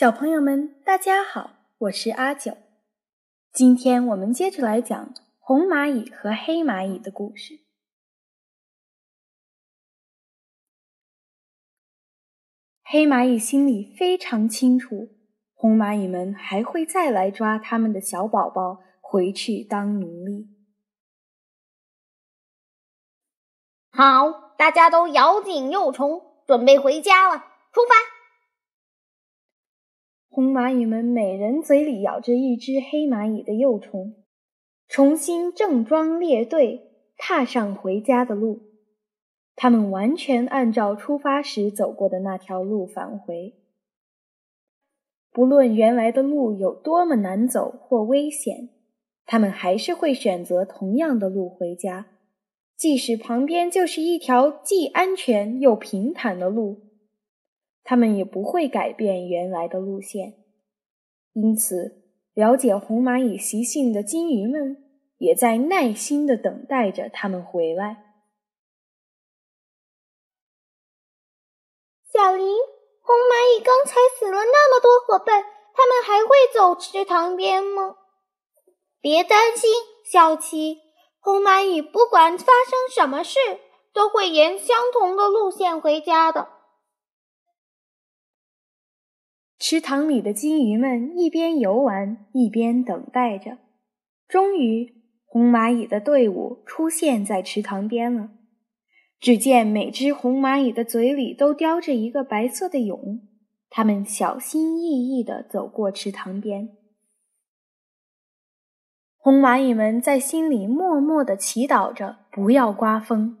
小朋友们，大家好，我是阿九。今天我们接着来讲红蚂蚁和黑蚂蚁的故事。黑蚂蚁心里非常清楚，红蚂蚁们还会再来抓他们的小宝宝回去当奴隶。好，大家都咬紧幼虫，准备回家了，出发！红蚂蚁们每人嘴里咬着一只黑蚂蚁的幼虫，重新正装列队，踏上回家的路。他们完全按照出发时走过的那条路返回。不论原来的路有多么难走或危险，他们还是会选择同样的路回家，即使旁边就是一条既安全又平坦的路。他们也不会改变原来的路线，因此，了解红蚂蚁习性的金鱼们也在耐心的等待着它们回来。小林，红蚂蚁刚才死了那么多伙伴，他们还会走池塘边吗？别担心，小琪，红蚂蚁不管发生什么事，都会沿相同的路线回家的。池塘里的金鱼们一边游玩一边等待着。终于，红蚂蚁的队伍出现在池塘边了。只见每只红蚂蚁的嘴里都叼着一个白色的蛹，它们小心翼翼地走过池塘边。红蚂蚁们在心里默默地祈祷着不要刮风。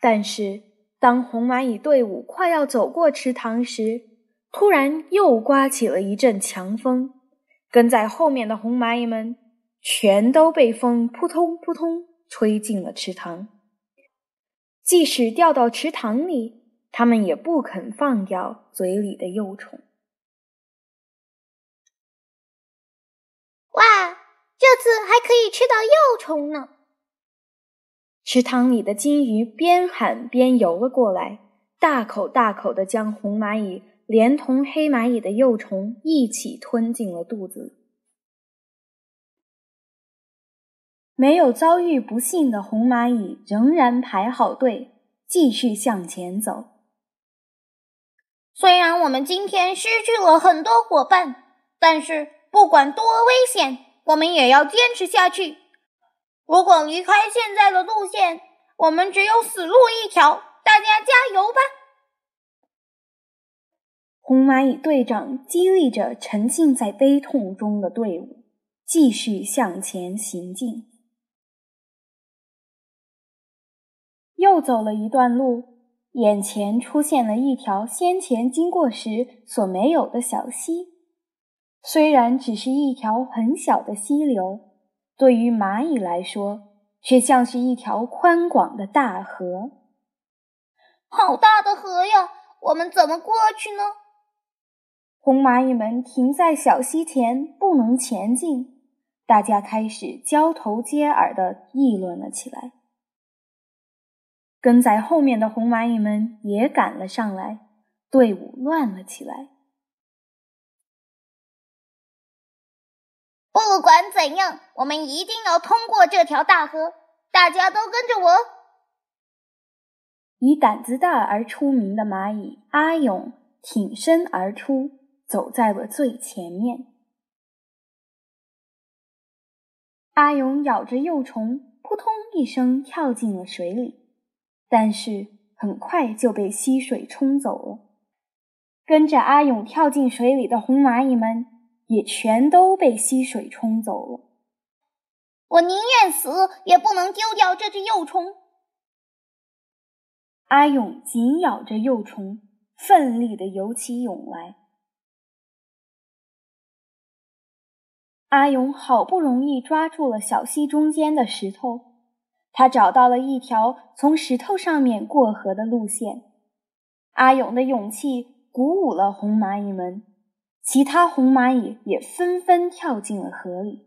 但是，当红蚂蚁队伍快要走过池塘时，突然又刮起了一阵强风，跟在后面的红蚂蚁们全都被风扑通扑通吹进了池塘。即使掉到池塘里，它们也不肯放掉嘴里的幼虫。哇，这次还可以吃到幼虫呢！池塘里的金鱼边喊边游了过来，大口大口的将红蚂蚁。连同黑蚂蚁的幼虫一起吞进了肚子。没有遭遇不幸的红蚂蚁仍然排好队，继续向前走。虽然我们今天失去了很多伙伴，但是不管多危险，我们也要坚持下去。如果离开现在的路线，我们只有死路一条。大家加油吧！红蚂蚁队长激励着沉浸在悲痛中的队伍，继续向前行进。又走了一段路，眼前出现了一条先前经过时所没有的小溪。虽然只是一条很小的溪流，对于蚂蚁来说，却像是一条宽广的大河。好大的河呀！我们怎么过去呢？红蚂蚁们停在小溪前，不能前进。大家开始交头接耳地议论了起来。跟在后面的红蚂蚁们也赶了上来，队伍乱了起来。不管怎样，我们一定要通过这条大河。大家都跟着我。以胆子大而出名的蚂蚁阿勇挺身而出。走在了最前面，阿勇咬着幼虫，扑通一声跳进了水里，但是很快就被溪水冲走了。跟着阿勇跳进水里的红蚂蚁们也全都被溪水冲走了。我宁愿死，也不能丢掉这只幼虫。阿勇紧咬着幼虫，奋力地游起泳来。阿勇好不容易抓住了小溪中间的石头，他找到了一条从石头上面过河的路线。阿勇的勇气鼓舞了红蚂蚁们，其他红蚂蚁也纷纷跳进了河里。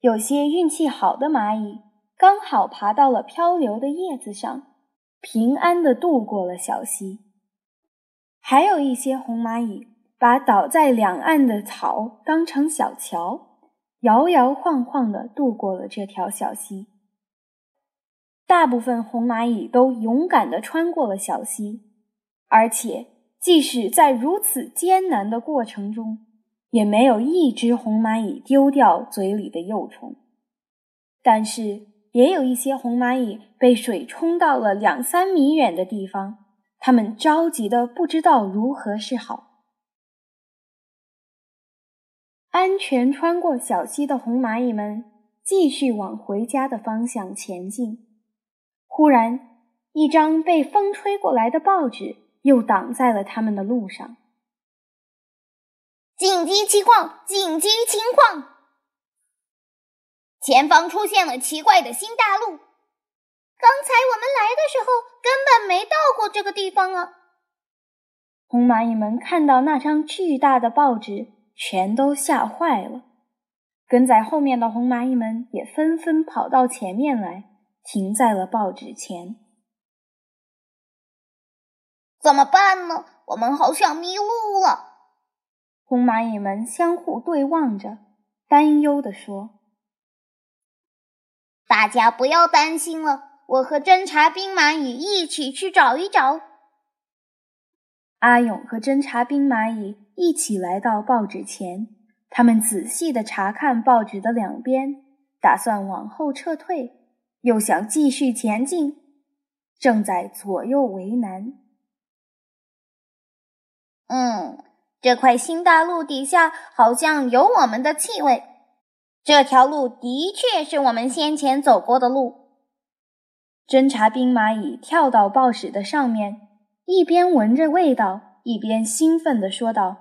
有些运气好的蚂蚁刚好爬到了漂流的叶子上，平安地渡过了小溪。还有一些红蚂蚁把倒在两岸的草当成小桥，摇摇晃晃地渡过了这条小溪。大部分红蚂蚁都勇敢地穿过了小溪，而且即使在如此艰难的过程中，也没有一只红蚂蚁丢掉嘴里的幼虫。但是，也有一些红蚂蚁被水冲到了两三米远的地方。它们着急的不知道如何是好。安全穿过小溪的红蚂蚁们继续往回家的方向前进。忽然，一张被风吹过来的报纸又挡在了他们的路上。紧急情况！紧急情况！前方出现了奇怪的新大陆。刚才我们来的时候根本没到过这个地方啊！红蚂蚁们看到那张巨大的报纸，全都吓坏了。跟在后面的红蚂蚁们也纷纷跑到前面来，停在了报纸前。怎么办呢？我们好像迷路了。红蚂蚁们相互对望着，担忧地说：“大家不要担心了。”我和侦察兵蚂蚁一起去找一找。阿勇和侦察兵蚂蚁一起来到报纸前，他们仔细的查看报纸的两边，打算往后撤退，又想继续前进，正在左右为难。嗯，这块新大陆底下好像有我们的气味，这条路的确是我们先前走过的路。侦察兵蚂蚁跳到报纸的上面，一边闻着味道，一边兴奋地说道：“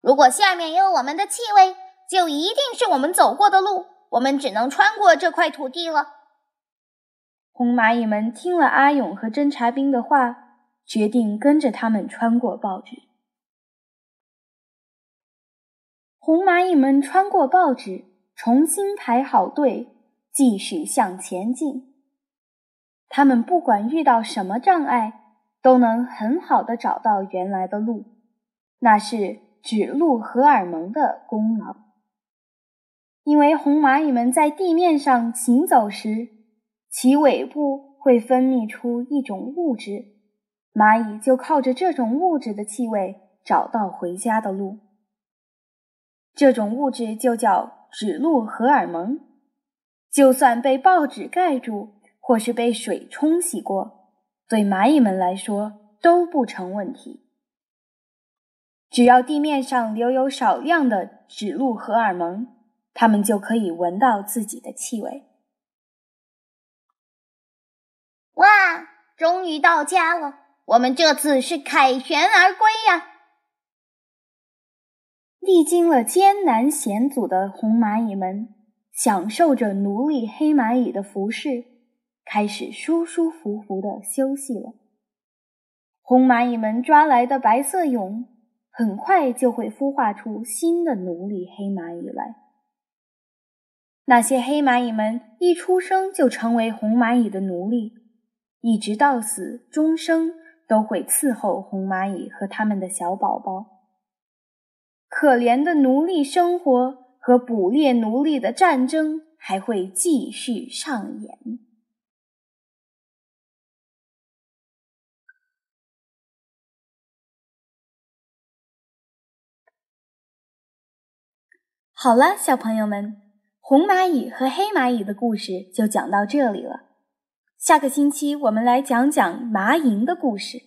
如果下面有我们的气味，就一定是我们走过的路。我们只能穿过这块土地了。”红蚂蚁们听了阿勇和侦察兵的话，决定跟着他们穿过报纸。红蚂蚁们穿过报纸，重新排好队，继续向前进。他们不管遇到什么障碍，都能很好的找到原来的路，那是指路荷尔蒙的功劳。因为红蚂蚁们在地面上行走时，其尾部会分泌出一种物质，蚂蚁就靠着这种物质的气味找到回家的路。这种物质就叫指路荷尔蒙，就算被报纸盖住。或是被水冲洗过，对蚂蚁们来说都不成问题。只要地面上留有少量的指路荷尔蒙，它们就可以闻到自己的气味。哇，终于到家了！我们这次是凯旋而归呀！历经了艰难险阻的红蚂蚁们，享受着奴隶黑蚂蚁的服侍。开始舒舒服服的休息了。红蚂蚁们抓来的白色蛹，很快就会孵化出新的奴隶黑蚂蚁来。那些黑蚂蚁们一出生就成为红蚂蚁的奴隶，一直到死，终生都会伺候红蚂蚁和他们的小宝宝。可怜的奴隶生活和捕猎奴隶的战争还会继续上演。好了，小朋友们，红蚂蚁和黑蚂蚁的故事就讲到这里了。下个星期我们来讲讲蚂蝇的故事。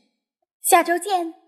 下周见。